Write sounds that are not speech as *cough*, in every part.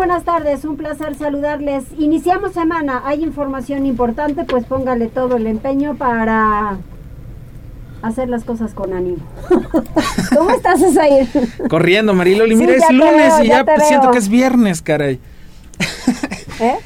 Buenas tardes, un placer saludarles. Iniciamos semana, hay información importante, pues póngale todo el empeño para hacer las cosas con ánimo. *laughs* ¿Cómo estás, Osair? Corriendo, Mariloli. Mira, es lunes veo, y ya ya siento veo. que es viernes, caray. ¿Eh?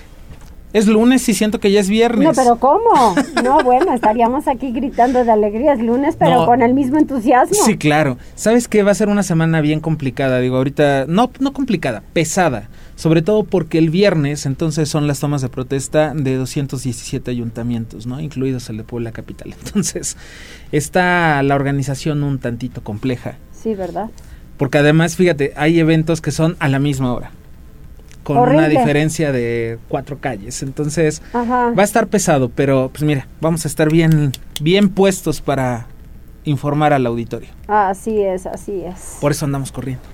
Es lunes y siento que ya es viernes. No, pero ¿cómo? No, bueno, estaríamos aquí gritando de alegría, es lunes, pero No. con el mismo entusiasmo. Sí, claro. ¿Sabes que Va a ser una semana bien complicada. Digo, ahorita, no, no complicada, pesada. Sobre todo porque el viernes, entonces, son las tomas de protesta de 217 ayuntamientos, ¿no? Incluidos el de Puebla Capital. *laughs* Entonces, está la organización un tantito compleja. Sí, ¿verdad? Porque además, fíjate, hay eventos que son a la misma hora. Con una diferencia de cuatro calles. Entonces, Ajá. va a estar pesado, pero pues mira, vamos a estar bien, bien puestos para informar al auditorio. Así es, así es. Por eso andamos corriendo.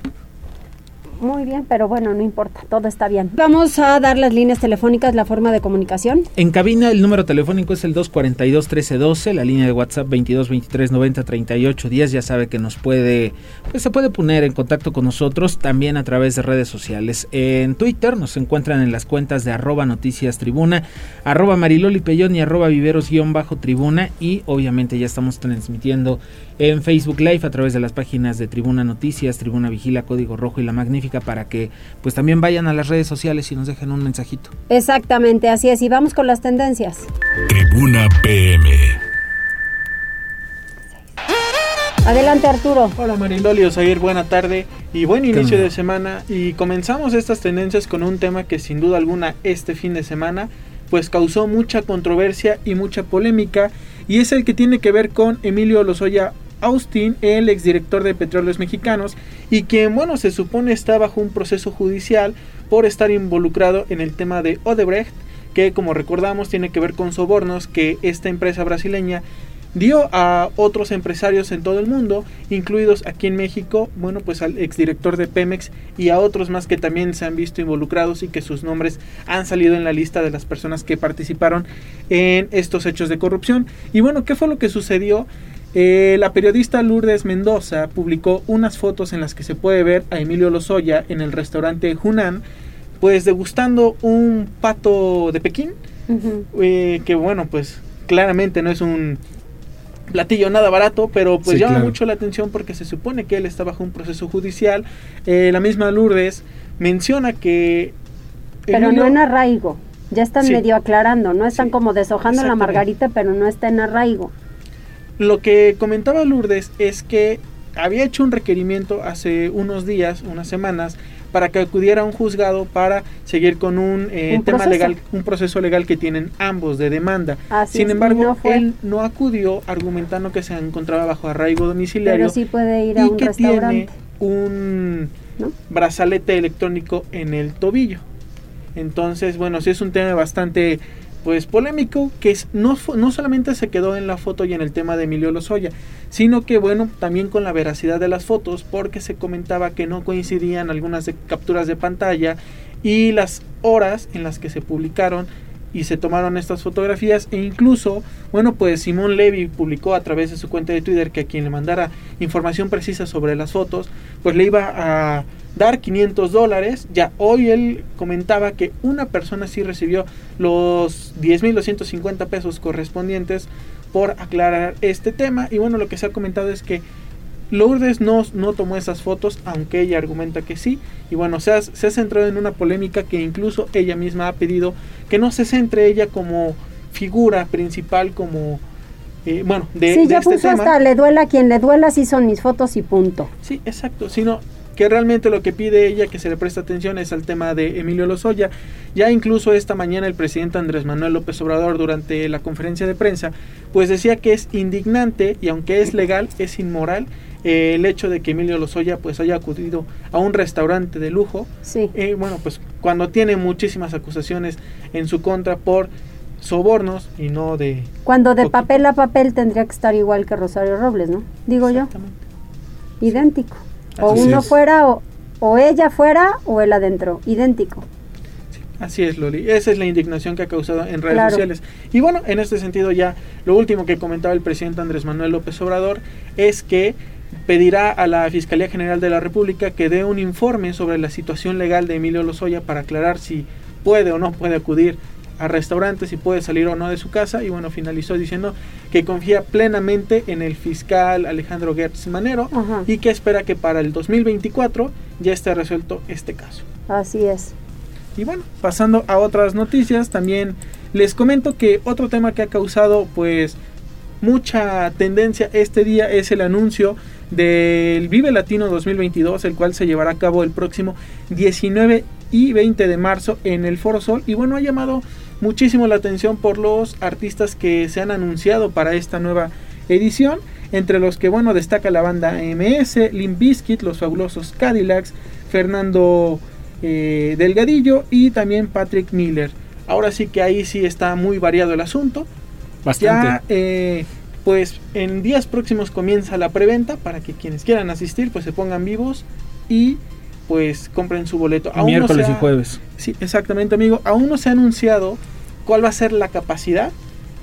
Muy bien, pero bueno, no importa, todo está bien. Vamos a dar las líneas telefónicas, la forma de comunicación. En cabina el número telefónico es el 242-1312, la línea de WhatsApp 2223903810, ya sabe que nos puede, pues se puede poner en contacto con nosotros también a través de redes sociales. En Twitter nos encuentran en las cuentas de arroba noticias tribuna, arroba mariloli y arroba viveros guion bajo tribuna y obviamente ya estamos transmitiendo en Facebook Live a través de las páginas de Tribuna Noticias, Tribuna Vigila, Código Rojo y La Magnífica para que pues también vayan a las redes sociales y nos dejen un mensajito. Exactamente, así es. Y vamos con las tendencias. Tribuna PM. Adelante, Arturo. Hola Mariloli Osair, buena tarde y buen inicio de semana y comenzamos estas tendencias con un tema que sin duda alguna este fin de semana pues causó mucha controversia y mucha polémica y es el que tiene que ver con Emilio Lozoya Austin, el exdirector de Petróleos Mexicanos y quien bueno se supone está bajo un proceso judicial por estar involucrado en el tema de Odebrecht que como recordamos tiene que ver con sobornos que esta empresa brasileña dio a otros empresarios en todo el mundo, incluidos aquí en México, bueno, pues al exdirector de Pemex y a otros más que también se han visto involucrados y que sus nombres han salido en la lista de las personas que participaron en estos hechos de corrupción. Y bueno, ¿qué fue lo que sucedió? Eh, la periodista Lourdes Mendoza publicó unas fotos en las que se puede ver a Emilio Lozoya en el restaurante Hunan, pues degustando un pato de Pekín, eh, que bueno, pues claramente no es un platillo nada barato, pero pues Sí, llama claro. mucho la atención porque se supone que él está bajo un proceso judicial. Eh, la misma Lourdes menciona que... Pero Emilio- no en arraigo. Ya están Sí. medio aclarando, no están Sí, como deshojando la margarita, pero no está en arraigo. Lo que comentaba Lourdes es que había hecho un requerimiento hace unos días, unas semanas, para que acudiera a un juzgado para seguir con un, eh, Un tema proceso. legal, un proceso legal que tienen ambos de demanda. Así Sin embargo, no él no acudió argumentando que se encontraba bajo arraigo domiciliario Pero sí puede ir a y un que restaurante. tiene un ¿no? brazalete electrónico en el tobillo. Entonces, bueno, sí es un tema bastante pues polémico que es- no, no solamente se quedó en la foto y en el tema de Emilio Lozoya, sino que bueno, también con la veracidad de las fotos porque se comentaba que no coincidían algunas capturas de pantalla y las horas en las que se publicaron y se tomaron estas fotografías. E incluso, bueno, pues Simón Levy publicó a través de su cuenta de Twitter que a quien le mandara información precisa sobre las fotos, pues le iba a dar 500 dólares. Ya hoy él comentaba que una persona sí recibió los 10.250 pesos correspondientes por aclarar este tema. Y bueno, lo que se ha comentado es que Lourdes no, no tomó esas fotos, aunque ella argumenta que sí. Y bueno, se ha, se ha centrado en una polémica que incluso ella misma ha pedido que no se centre ella como figura principal, como, eh, bueno, de, sí, de ya este puso tema. hasta le duela a quien le duela, sí son mis fotos y punto. Sí, exacto, sino que realmente lo que pide ella que se le preste atención es al tema de Emilio Lozoya. Ya incluso esta mañana el presidente Andrés Manuel López Obrador durante la conferencia de prensa pues decía que es indignante y aunque es legal es inmoral eh, el hecho de que Emilio Lozoya pues haya acudido a un restaurante de lujo, Sí. eh, bueno, pues cuando tiene muchísimas acusaciones en su contra por sobornos y no de... Cuando de papel a papel tendría que estar igual que Rosario Robles, ¿no? Digo yo, idéntico. O Así uno es. fuera, o, o ella fuera, o él adentro, idéntico. Así es, Loli. Esa es la indignación que ha causado en redes Claro. sociales. Y bueno, en este sentido ya lo último que comentaba el presidente Andrés Manuel López Obrador es que pedirá a la Fiscalía General de la República que dé un informe sobre la situación legal de Emilio Lozoya para aclarar si puede o no puede acudir a restaurantes, si puede salir o no de su casa. Y bueno, finalizó diciendo que confía plenamente en el fiscal Alejandro Gertz Manero y que espera que para el 2024 ya esté resuelto este caso. Así es. Y bueno, pasando a otras noticias, también les comento que otro tema que ha causado pues mucha tendencia este día es el anuncio del Vive Latino 2022, el cual se llevará a cabo el próximo 19 y 20 de marzo en el Foro Sol. Y bueno, ha llamado muchísimo la atención por los artistas que se han anunciado para esta nueva edición, entre los que bueno destaca la banda MS, Limp Bizkit, los fabulosos Cadillacs, Fernando eh, Delgadillo y también Patrick Miller. Ahora sí que ahí sí está muy variado el asunto. Bastante. Ya, eh, pues en días próximos comienza la preventa para que quienes quieran asistir pues se pongan vivos y pues compren su boleto. Aún no Miércoles y ha- jueves. Sí, exactamente amigo. Aún no se ha anunciado cuál va a ser la capacidad,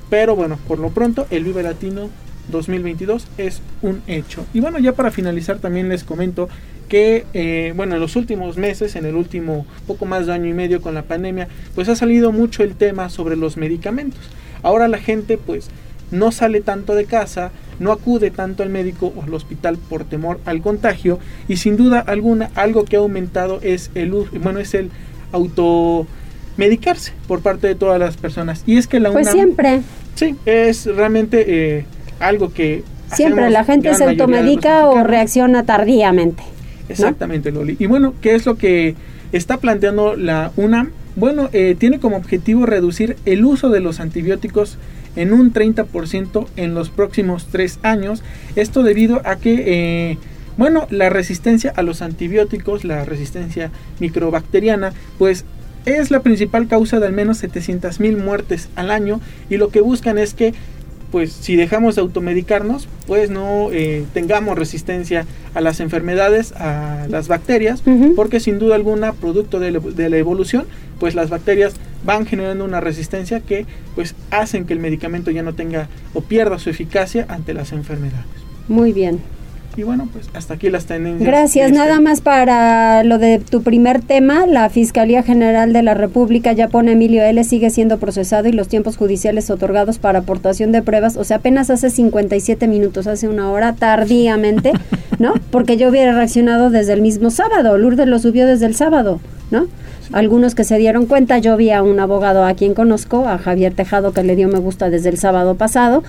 pero bueno, por lo pronto el Vive Latino 2022 es un hecho. Y bueno, ya para finalizar también les comento que, eh, bueno, en los últimos meses, en el último poco más de año y medio con la pandemia, pues ha salido mucho el tema sobre los medicamentos. Ahora la gente pues no sale tanto de casa, no acude tanto al médico o al hospital por temor al contagio y sin duda alguna algo que ha aumentado es el uso, bueno, es el automedicarse por parte de todas las personas. Y es que la Pues UNAM- siempre, Sí, es realmente eh, algo que siempre la gente se automedica o reacciona tardíamente. Exactamente, Loli. Y bueno, ¿qué es lo que está planteando la UNAM? Bueno, eh, tiene como objetivo reducir el uso de los antibióticos en un 30% en los próximos tres años. Esto debido a que, eh, bueno, la resistencia a los antibióticos, la resistencia microbacteriana, pues es la principal causa de al menos 700 mil muertes al año y lo que buscan es que pues si dejamos de automedicarnos, pues no eh, tengamos resistencia a las enfermedades, a las bacterias, porque sin duda alguna, producto de la, de la evolución, pues las bacterias van generando una resistencia que pues hacen que el medicamento ya no tenga o pierda su eficacia ante las enfermedades. Muy bien. Y bueno, pues hasta aquí las tendencias. Gracias. de Nada este- más para lo de tu primer tema, la Fiscalía General de la República ya pone a Emilio L. sigue siendo procesado y los tiempos judiciales otorgados para aportación de pruebas, o sea, apenas hace 57 minutos, hace una hora, tardíamente, *laughs* ¿no? Porque yo hubiera reaccionado desde el mismo sábado, Lourdes lo subió desde el sábado, ¿no? Algunos que se dieron cuenta, yo vi a un abogado a quien conozco, a Javier Tejado, que le dio me gusta desde el sábado pasado,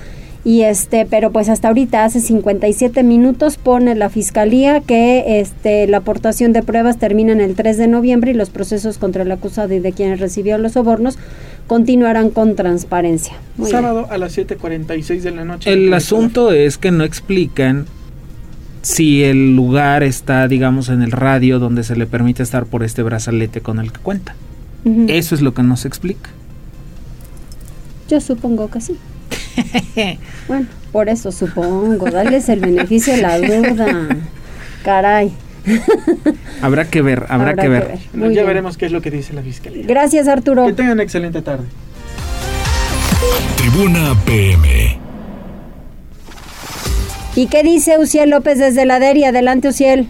y este, pero pues hasta ahorita hace 57 minutos pone la fiscalía que este la aportación de pruebas termina en el 3 de noviembre y los procesos contra el acusado y de quienes recibió los sobornos continuarán con transparencia. Muy bien. Sábado a las 7.46 de la noche. El asunto es que no explican si el lugar está, digamos, en el radio donde se le permite estar por este brazalete con el que cuenta. Eso es lo que no se explica. Yo supongo que sí. *laughs* bueno, por eso supongo, darles el beneficio de la duda. Caray. *laughs* Habrá que ver, habrá, que ver. Muy ya bien. veremos qué es lo que dice la fiscalía. Gracias, Arturo. Que tengan excelente tarde. Tribuna PM. ¿Y qué dice Uciel López desde la DERI? Adelante, Uciel.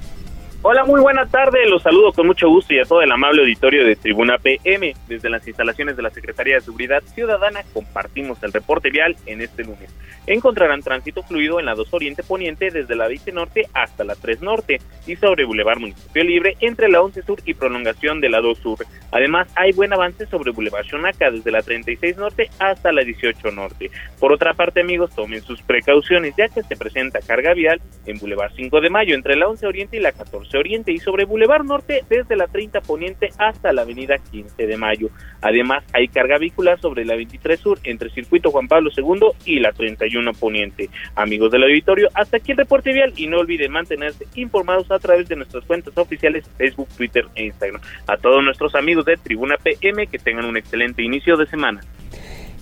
Hola, muy buena tarde. Los saludo con mucho gusto y a todo el amable auditorio de Tribuna PM. Desde las instalaciones de la Secretaría de Seguridad Ciudadana compartimos el reporte vial en este lunes. Encontrarán tránsito fluido en la 2 Oriente Poniente desde la 20 Norte hasta la 3 Norte y sobre Boulevard Municipio Libre entre la 11 Sur y prolongación de la 2 Sur. Además, hay buen avance sobre Boulevard Xonaca desde la 36 Norte hasta la 18 Norte. Por otra parte, amigos, tomen sus precauciones ya que se presenta carga vial en Boulevard 5 de Mayo entre la 11 Oriente y la 14 14 Oriente y sobre Boulevard Norte desde la 30 Poniente hasta la avenida 15 de Mayo. Además, hay carga vehicular sobre la 23 Sur entre Circuito Juan Pablo II y la 31 Poniente. Amigos del auditorio, hasta aquí el reporte vial y no olviden mantenerse informados a través de nuestras cuentas oficiales Facebook, Twitter e Instagram. A todos nuestros amigos de Tribuna PM que tengan un excelente inicio de semana.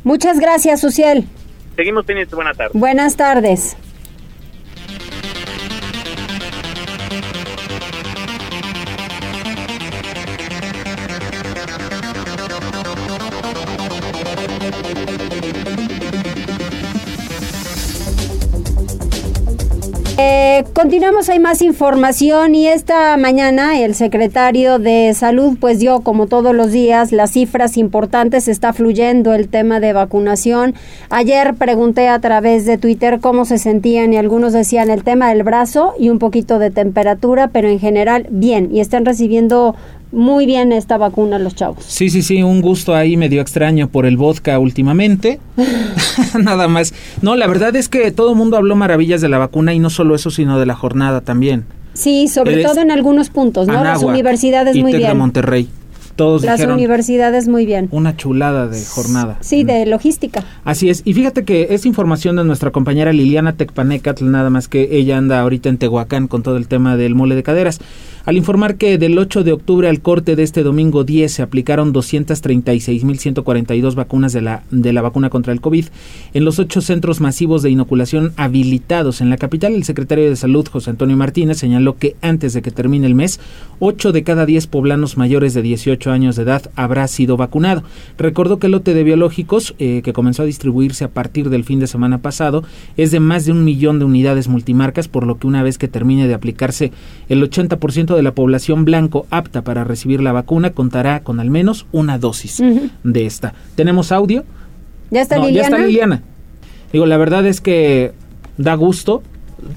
Muchas gracias, Uciel. Seguimos pendientes. Buenas tardes. Buenas tardes. Eh, continuamos, hay más información y esta mañana el secretario de Salud pues dio como todos los días las cifras importantes, está fluyendo el tema de vacunación. Ayer pregunté a través de Twitter cómo se sentían y algunos decían el tema del brazo y un poquito de temperatura, pero en general bien y están recibiendo muy bien esta vacuna los chavos. Sí, sí, sí, un gusto ahí medio extraño por el vodka últimamente. *laughs* *laughs* Nada más. No, la verdad es que todo el mundo habló maravillas de la vacuna y no solo eso, sino de la jornada también. Sí, sobre todo en algunos puntos, ¿no? Las universidades muy bien. Monterrey. Todos Las universidades muy bien. Una chulada de jornada. Sí, de logística. Así es. Y fíjate que es información de nuestra compañera Liliana Tecpanecatl, nada más que ella anda ahorita en Tehuacán con todo el tema del mole de caderas al informar que del 8 de octubre al corte de este domingo 10 se aplicaron 236.142 vacunas de la, de la vacuna contra el COVID en los ocho centros masivos de inoculación habilitados en la capital. El secretario de Salud, José Antonio Martínez, señaló que antes de que termine el mes, 8 de cada 10 poblanos mayores de 18 años de edad habrá sido vacunado. Recordó que el lote de biológicos, eh, que comenzó a distribuirse a partir del fin de semana pasado, es de más de un millón de unidades multimarcas, por lo que una vez que termine de aplicarse el 80% de la población blanco apta para recibir la vacuna contará con al menos una dosis de esta. ¿Tenemos audio? ¿Ya está Liliana? Ya está Liliana. Digo, la verdad es que da gusto.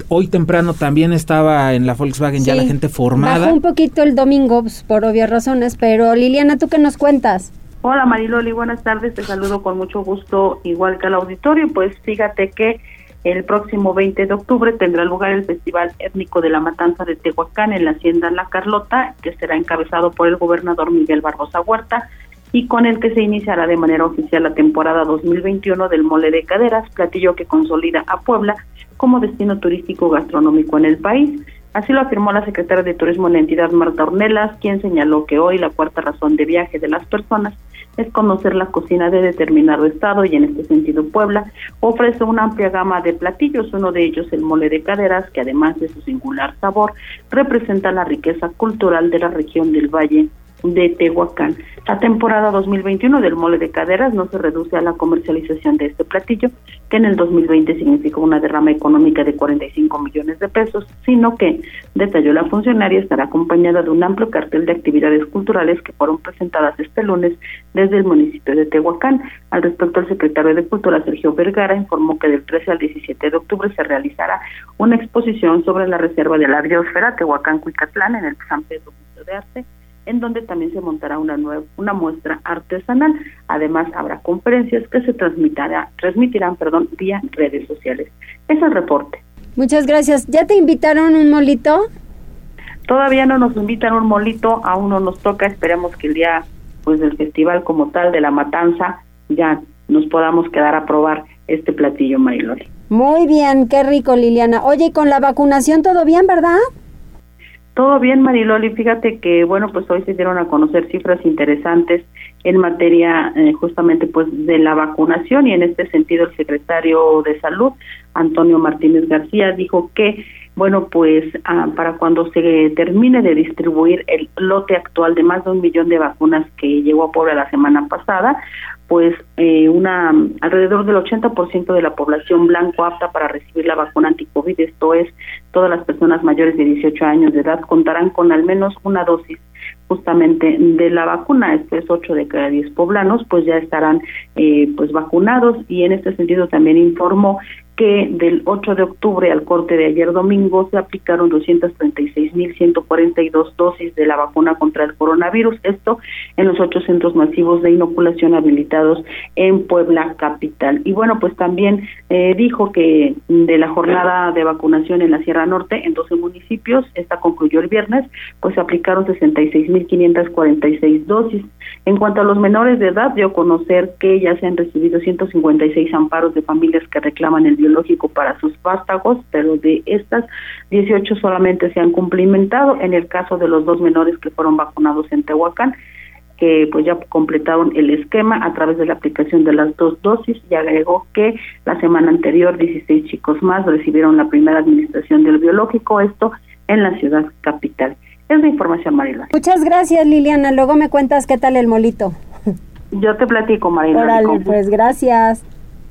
Hoy temprano también estaba en la Volkswagen ya la gente formada. Bajó un poquito el domingo pues, por obvias razones, pero Liliana, ¿tú qué nos cuentas? Hola Mariloli, buenas tardes, te saludo con mucho gusto, igual que al auditorio. Pues fíjate que el próximo 20 de octubre tendrá lugar el Festival Étnico de la Matanza de Tehuacán en la Hacienda La Carlota, que será encabezado por el gobernador Miguel Barbosa Huerta y con el que se iniciará de manera oficial la temporada 2021 del Mole de Caderas, platillo que consolida a Puebla como destino turístico gastronómico en el país. Así lo afirmó la secretaria de Turismo en la entidad, Marta Ornelas, quien señaló que hoy la cuarta razón de viaje de las personas es conocer la cocina de determinado estado y en este sentido Puebla ofrece una amplia gama de platillos, uno de ellos el mole de caderas, que además de su singular sabor, representa la riqueza cultural de la región del Valle de Tehuacán. La temporada 2021 del mole de caderas no se reduce a la comercialización de este platillo, que en el 2020 significó una derrama económica de 45 millones de pesos, sino que, detalló la funcionaria, estará acompañada de un amplio cartel de actividades culturales que fueron presentadas este lunes desde el municipio de Tehuacán. Al respecto, el secretario de Cultura, Sergio Vergara, informó que del 13 al 17 de octubre se realizará una exposición sobre la reserva de la biosfera Tehuacán-Cuicatlán en el San Pedro Museo de Arte en donde también se montará una nueva, una muestra artesanal. Además, habrá conferencias que se transmitirá, transmitirán perdón, vía redes sociales. Es el reporte. Muchas gracias. ¿Ya te invitaron un molito? Todavía no nos invitan un molito, aún no nos toca. Esperemos que el día pues del festival como tal de la matanza ya nos podamos quedar a probar este platillo, Mariloli. Muy bien, qué rico, Liliana. Oye, con la vacunación todo bien, verdad? Todo bien, Mariloli. Fíjate que, bueno, pues hoy se dieron a conocer cifras interesantes en materia eh, justamente pues de la vacunación y en este sentido el secretario de Salud, Antonio Martínez García, dijo que, bueno, pues ah, para cuando se termine de distribuir el lote actual de más de un millón de vacunas que llegó a Puebla la semana pasada, pues eh, una alrededor del 80% de la población blanco apta para recibir la vacuna anticovid, esto es, todas las personas mayores de 18 años de edad contarán con al menos una dosis justamente de la vacuna, esto es 8 de cada 10 poblanos, pues ya estarán eh, pues vacunados y en este sentido también informó que del 8 de octubre al corte de ayer domingo se aplicaron 236.142 dosis de la vacuna contra el coronavirus, esto en los ocho centros masivos de inoculación habilitados en Puebla capital. Y bueno, pues también eh, dijo que de la jornada de vacunación en la Sierra Norte, en 12 municipios, esta concluyó el viernes, pues se aplicaron 66.546 dosis. En cuanto a los menores de edad, dio a conocer que ya se han recibido 156 amparos de familias que reclaman el biológico para sus vástagos, pero de estas 18 solamente se han cumplimentado. En el caso de los dos menores que fueron vacunados en Tehuacán, que pues ya completaron el esquema a través de la aplicación de las dos dosis y agregó que la semana anterior 16 chicos más recibieron la primera administración del biológico, esto en la ciudad capital. Es la información, Marila. Muchas gracias, Liliana. Luego me cuentas qué tal el molito. Yo te platico, Marila. Órale, pues gracias.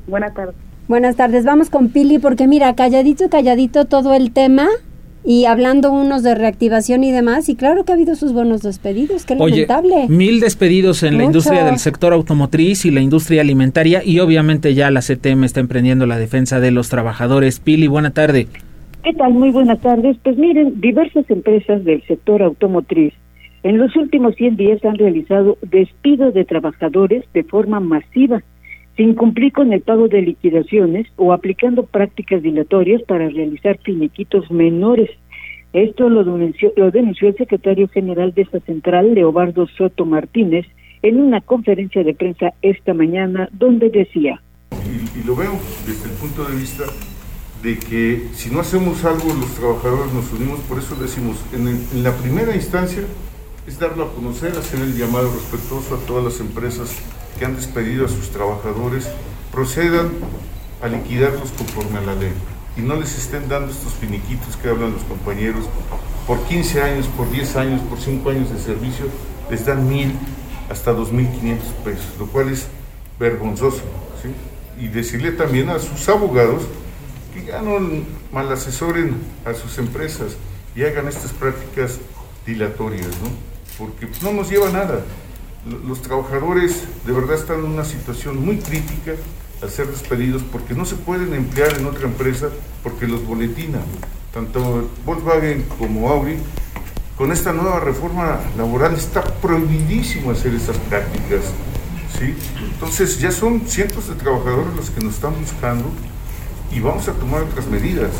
Buenas tardes. Buenas tardes. Vamos con Pili porque mira, calladito, calladito todo el tema y hablando unos de reactivación y demás, y claro que ha habido sus buenos despedidos, qué lamentable. mil despedidos en la industria del sector automotriz y la industria alimentaria, y obviamente ya la CTM está emprendiendo la defensa de los trabajadores. Pili, buena tarde. ¿Qué tal? Muy buenas tardes. Pues miren, diversas empresas del sector automotriz en los últimos 100 días han realizado despidos de trabajadores de forma masiva sin cumplir con el pago de liquidaciones o aplicando prácticas dilatorias para realizar finiquitos menores. Esto lo denunció, lo denunció el secretario general de esta central, Leobardo Soto Martínez, en una conferencia de prensa esta mañana, donde decía. Y, lo veo desde el punto de vista de que si no hacemos algo, los trabajadores nos unimos, por eso decimos, en, en la primera instancia es darlo a conocer, hacer el llamado respetuoso a todas las empresas que han despedido a sus trabajadores procedan a liquidarlos conforme a la ley y no les estén dando estos finiquitos que hablan los compañeros por 15 años, por 10 años, por 5 años de servicio, les dan mil hasta 2.500 pesos, lo cual es vergonzoso. Y decirle también a sus abogados que ya no mal asesoren a sus empresas y hagan estas prácticas dilatorias, ¿no? porque no nos lleva nada los trabajadores de verdad están en una situación muy crítica al ser despedidos porque no se pueden emplear en otra empresa porque los boletinan. Tanto Volkswagen como Audi, con esta nueva reforma laboral está prohibidísimo hacer esas prácticas. ¿sí? Entonces ya son cientos de trabajadores los que nos están buscando y vamos a tomar otras medidas.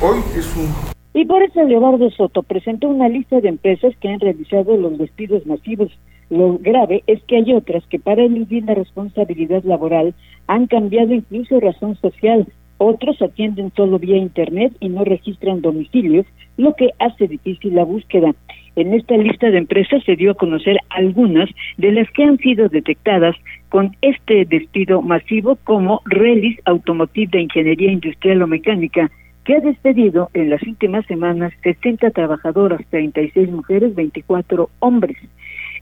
Hoy es un y por eso Leobardo Soto presentó una lista de empresas que han realizado los despidos masivos lo grave es que hay otras que para eludir la responsabilidad laboral han cambiado incluso razón social. Otros atienden solo vía Internet y no registran domicilios, lo que hace difícil la búsqueda. En esta lista de empresas se dio a conocer algunas de las que han sido detectadas con este despido masivo como Relis Automotive de Ingeniería Industrial o Mecánica, que ha despedido en las últimas semanas 60 trabajadoras, 36 mujeres, 24 hombres.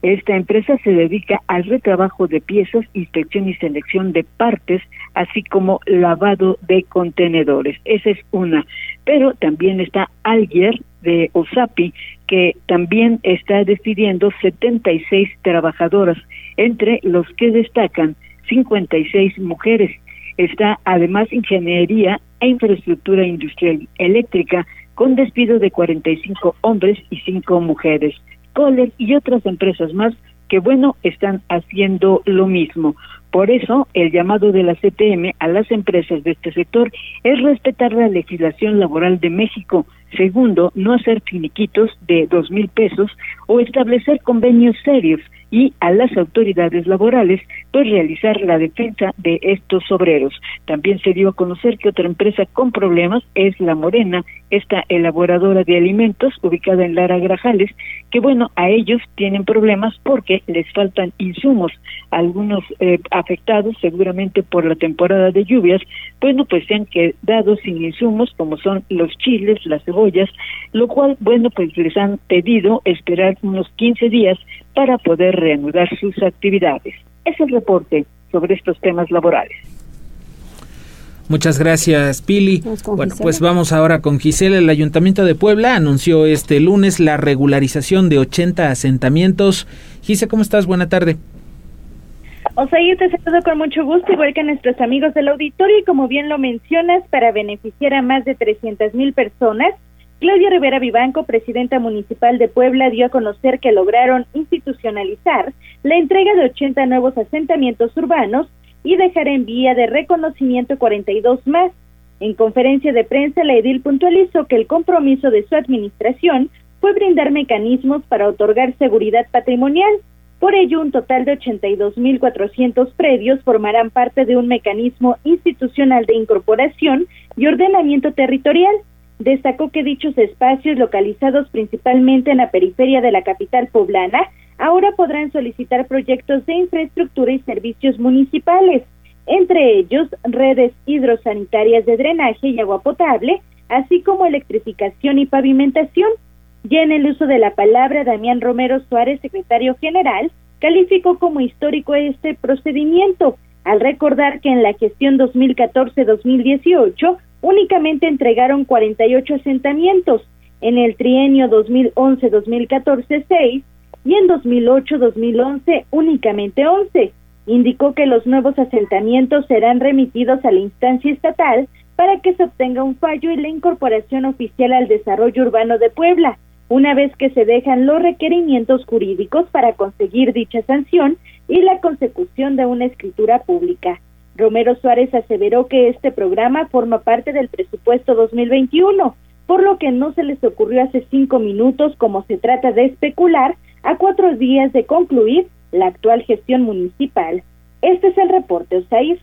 Esta empresa se dedica al retrabajo de piezas, inspección y selección de partes, así como lavado de contenedores. Esa es una. Pero también está Alger de Osapi, que también está despidiendo 76 trabajadoras, entre los que destacan 56 mujeres. Está además Ingeniería e Infraestructura Industrial Eléctrica, con despido de 45 hombres y 5 mujeres. Kohler y otras empresas más que, bueno, están haciendo lo mismo. Por eso, el llamado de la CTM a las empresas de este sector es respetar la legislación laboral de México. Segundo, no hacer finiquitos de dos mil pesos o establecer convenios serios y a las autoridades laborales pues realizar la defensa de estos obreros. También se dio a conocer que otra empresa con problemas es La Morena, esta elaboradora de alimentos ubicada en Lara Grajales, que bueno, a ellos tienen problemas porque les faltan insumos. Algunos eh, afectados seguramente por la temporada de lluvias, bueno, pues se han quedado sin insumos como son los chiles, las cebollas, lo cual, bueno, pues les han pedido esperar unos 15 días para poder reanudar sus actividades. Es el reporte sobre estos temas laborales. Muchas gracias, Pili. Bueno, pues vamos ahora con Gisela. El Ayuntamiento de Puebla anunció este lunes la regularización de 80 asentamientos. Gisela, ¿cómo estás? Buena tarde. Osair, te saludo con mucho gusto, igual que a nuestros amigos del auditorio, y como bien lo mencionas, para beneficiar a más de 300 mil personas, Claudia Rivera Vivanco, presidenta municipal de Puebla, dio a conocer que lograron institucionalizar la entrega de 80 nuevos asentamientos urbanos y dejar en vía de reconocimiento 42 más. En conferencia de prensa, la edil puntualizó que el compromiso de su administración fue brindar mecanismos para otorgar seguridad patrimonial. Por ello, un total de 82.400 predios formarán parte de un mecanismo institucional de incorporación y ordenamiento territorial Destacó que dichos espacios, localizados principalmente en la periferia de la capital poblana, ahora podrán solicitar proyectos de infraestructura y servicios municipales, entre ellos redes hidrosanitarias de drenaje y agua potable, así como electrificación y pavimentación. Ya en el uso de la palabra, Damián Romero Suárez, secretario general, calificó como histórico este procedimiento, al recordar que en la gestión 2014-2018 únicamente entregaron 48 asentamientos, en el trienio 2011-2014 6 y en 2008-2011 únicamente 11. Indicó que los nuevos asentamientos serán remitidos a la instancia estatal para que se obtenga un fallo y la incorporación oficial al desarrollo urbano de Puebla, una vez que se dejan los requerimientos jurídicos para conseguir dicha sanción y la consecución de una escritura pública. Romero Suárez aseveró que este programa forma parte del presupuesto 2021, por lo que no se les ocurrió hace cinco minutos como se trata de especular a cuatro días de concluir la actual gestión municipal. Este es el reporte, Osair.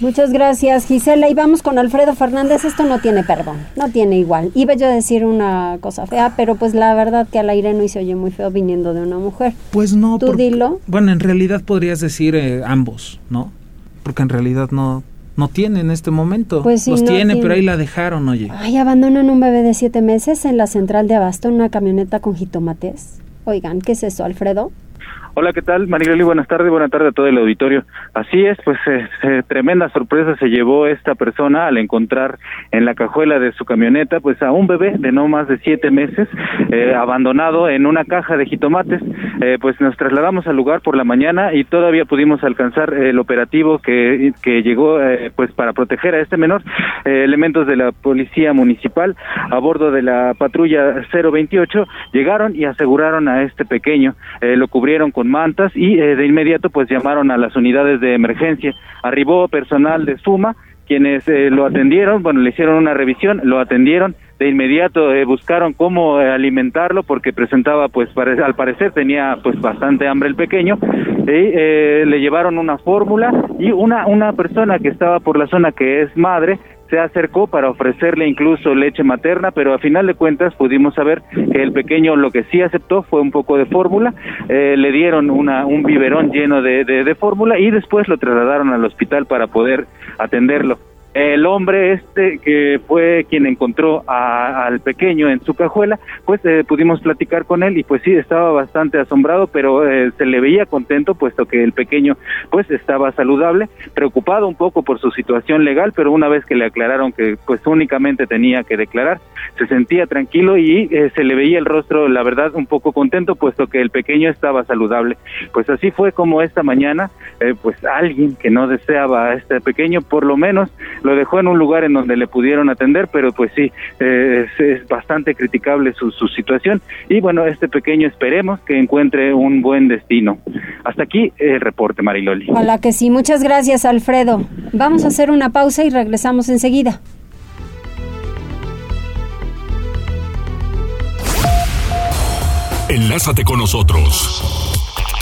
Muchas gracias, Gisela. Y vamos con Alfredo Fernández. Esto no tiene perdón, no tiene igual. Iba yo a decir una cosa fea, pero pues la verdad que al aire no se oye muy feo viniendo de una mujer. Pues no. Tú dilo. Bueno, en realidad podrías decir eh, ambos, ¿no? porque en realidad no no tiene en este momento. Pues Los tiene, pero ahí la dejaron, oye. Ay, abandonan un bebé de siete meses en la central de Abasto en una camioneta con jitomates. Oigan, ¿qué es eso, Alfredo? Hola, ¿qué tal? Mariloli, buenas tardes, buenas tardes a todo el auditorio. Así es, pues eh, eh, tremenda sorpresa se llevó esta persona al encontrar en la cajuela de su camioneta pues a un bebé de no más de siete meses eh, abandonado en una caja de jitomates. pues nos trasladamos al lugar por la mañana y todavía pudimos alcanzar el operativo que, que llegó pues para proteger a este menor. elementos de la policía municipal a bordo de la patrulla 028 llegaron y aseguraron a este pequeño. lo cubrieron con mantas y eh, de inmediato pues llamaron a las unidades de emergencia. Arribó personal de Suma, quienes eh, lo atendieron, bueno, le hicieron una revisión, lo atendieron, de inmediato eh, buscaron cómo alimentarlo porque presentaba pues al parecer tenía pues bastante hambre el pequeño y le llevaron una fórmula y una una persona que estaba por la zona que es madre se acercó para ofrecerle incluso leche materna, pero a final de cuentas pudimos saber que el pequeño lo que sí aceptó fue un poco de fórmula, eh, le dieron una, un biberón lleno de, de fórmula y después lo trasladaron al hospital para poder atenderlo. El hombre este que fue quien encontró al pequeño en su cajuela, pues eh, pudimos platicar con él y pues sí estaba bastante asombrado, pero eh, se le veía contento puesto que el pequeño pues estaba saludable, preocupado un poco por su situación legal, pero una vez que le aclararon que pues únicamente tenía que declarar, se sentía tranquilo y eh, se le veía el rostro, la verdad, un poco contento puesto que el pequeño estaba saludable. Pues así fue como esta mañana, pues alguien que no deseaba a este pequeño, por lo menos lo dejó en un lugar en donde le pudieron atender, pero pues sí, eh, es, bastante criticable su, su situación. Y bueno, este pequeño esperemos que encuentre un buen destino. Hasta aquí el reporte, Mariloli. Hola, que sí. Muchas gracias, Alfredo. Vamos a hacer una pausa y regresamos enseguida. Enlázate con nosotros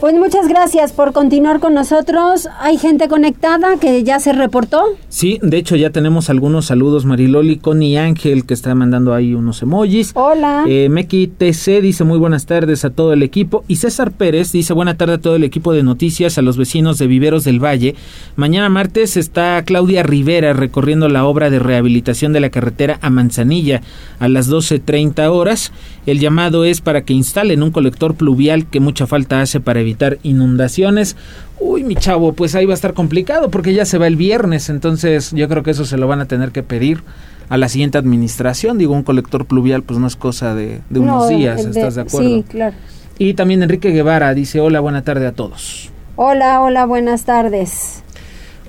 Pues muchas gracias por continuar con nosotros. Hay gente conectada que ya se reportó. Sí, de hecho ya tenemos algunos saludos. Mariloli, Connie Ángel, que está mandando ahí unos emojis. Hola. Eh, Meki TC dice muy buenas tardes a todo el equipo. Y César Pérez dice buena tarde a todo el equipo de noticias, a los vecinos de Viveros del Valle. Mañana martes está Claudia Rivera recorriendo la obra de rehabilitación de la carretera a Manzanilla a las 12.30 horas. El llamado es para que instalen un colector pluvial que mucha falta hace para evitar inundaciones. Uy, mi chavo, pues ahí va a estar complicado porque ya se va el viernes, entonces yo creo que eso se lo van a tener que pedir a la siguiente administración. Digo, un colector pluvial pues no es cosa de, unos días, ¿estás de acuerdo? Sí, claro. Y también Enrique Guevara dice, hola, buena tarde a todos. Hola, hola, buenas tardes.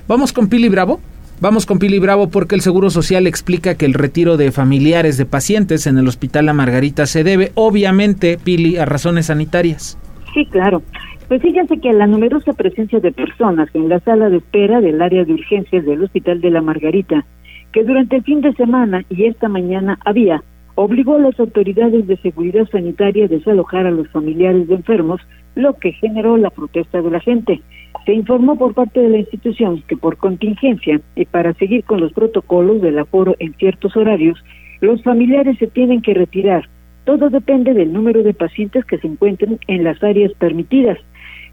Vamos con Pili Bravo. Vamos con Pili Bravo porque el Seguro Social explica que el retiro de familiares de pacientes en el Hospital La Margarita se debe, obviamente, Pili, a razones sanitarias. Sí, claro. Pues fíjense que la numerosa presencia de personas en la sala de espera del área de urgencias del Hospital de la Margarita, que durante el fin de semana y esta mañana había, obligó a las autoridades de seguridad sanitaria a desalojar a los familiares de enfermos, lo que generó la protesta de la gente. Se informó por parte de la institución que por contingencia y para seguir con los protocolos del aforo en ciertos horarios, los familiares se tienen que retirar. Todo depende del número de pacientes que se encuentren en las áreas permitidas.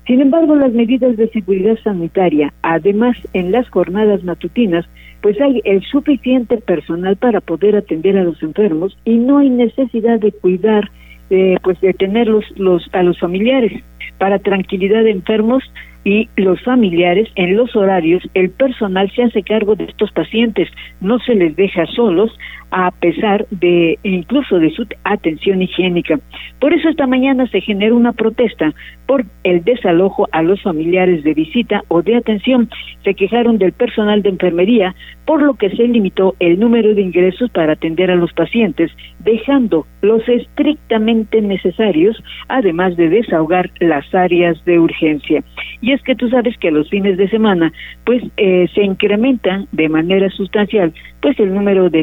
Sin embargo, las medidas de seguridad sanitaria, además en las jornadas matutinas, pues hay el suficiente personal para poder atender a los enfermos y no hay necesidad de cuidar, eh, pues de tener los, a los familiares. Para tranquilidad de enfermos, y los familiares en los horarios, el personal se hace cargo de estos pacientes, no se les deja solos a pesar de incluso de su atención higiénica. Por eso esta mañana se generó una protesta por el desalojo a los familiares de visita o de atención. Se quejaron del personal de enfermería, por lo que se limitó el número de ingresos para atender a los pacientes, dejando los estrictamente necesarios, además de desahogar las áreas de urgencia. Y es que tú sabes que los fines de semana, pues eh, se incrementa de manera sustancial pues el número de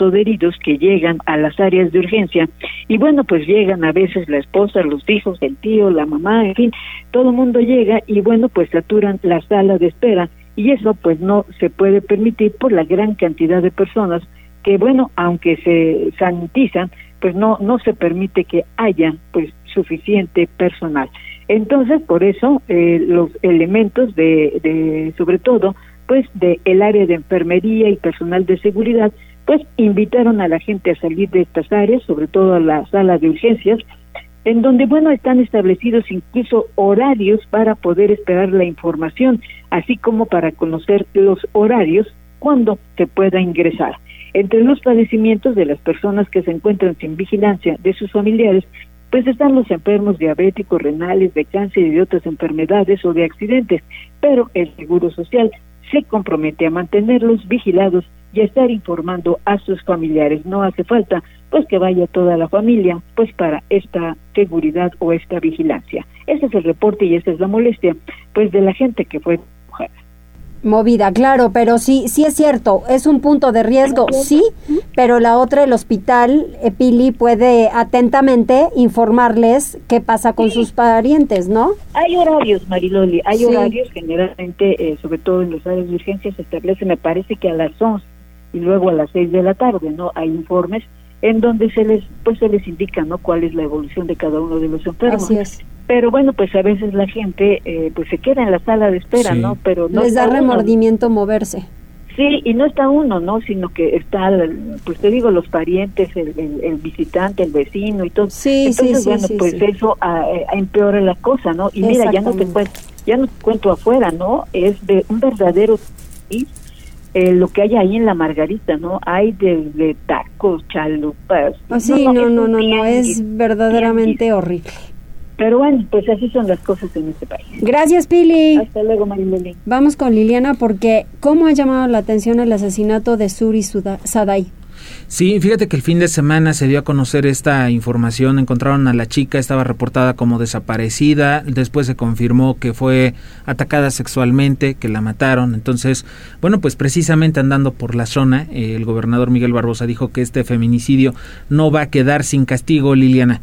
o de heridos que llegan a las áreas de urgencia. Y bueno pues llegan a veces la esposa, los hijos, el tío, la mamá, en fin, todo el mundo llega y bueno pues saturan la sala de espera. Y eso pues no se puede permitir por la gran cantidad de personas que bueno aunque se sanitizan pues no no se permite que haya pues suficiente personal. Entonces por eso eh, los elementos de, de sobre todo pues de el área de enfermería y personal de seguridad, pues invitaron a la gente a salir de estas áreas, sobre todo a la sala de urgencias, en donde, bueno, están establecidos incluso horarios para poder esperar la información, así como para conocer los horarios cuando se pueda ingresar. Entre los padecimientos de las personas que se encuentran sin vigilancia de sus familiares, pues están los enfermos diabéticos, renales, de cáncer y de otras enfermedades o de accidentes, pero el Seguro Social se compromete a mantenerlos vigilados y estar informando a sus familiares. No hace falta pues que vaya toda la familia pues para esta seguridad o esta vigilancia. Ese es el reporte y esa es la molestia pues de la gente que fue movida, claro, pero sí, sí es cierto, es un punto de riesgo, sí, pero la otra, el hospital, Pili, puede atentamente informarles qué pasa con sus parientes, ¿no? Hay horarios, Mariloli, hay horarios, generalmente, eh, sobre todo en los áreas de urgencia, se establece, me parece que a las 11 y luego a las 6 de la tarde, ¿no? Hay informes en donde se les, pues se les indica, ¿no? Cuál es la evolución de cada uno de los enfermos. Así es pero bueno, pues a veces la gente eh, pues se queda en la sala de espera, ¿no? Pero no les da remordimiento moverse. Sí, y no está uno, ¿no? Sino que está, pues te digo, los parientes, el, el, visitante, el vecino y todo. Sí, Entonces, sí, bueno, pues eso a, empeora la cosa, ¿no? Y mira, ya no te cuento, ya no te cuento afuera, ¿no? Es de un verdadero eh, lo que hay ahí en la Margarita, ¿no? Hay de, tacos, chalupas. Ah, sí, no, no, no, no, es verdaderamente horrible. Pero bueno, pues así son las cosas en este país. Gracias, Pili. Hasta luego, Marilene. Vamos con Liliana porque ¿cómo ha llamado la atención el asesinato de Suri Sadai? Sí, fíjate que el fin de semana se dio a conocer esta información, encontraron a la chica, estaba reportada como desaparecida, después se confirmó que fue atacada sexualmente, que la mataron, entonces, bueno, pues precisamente andando por la zona, eh, el gobernador Miguel Barbosa dijo que este feminicidio no va a quedar sin castigo, Liliana.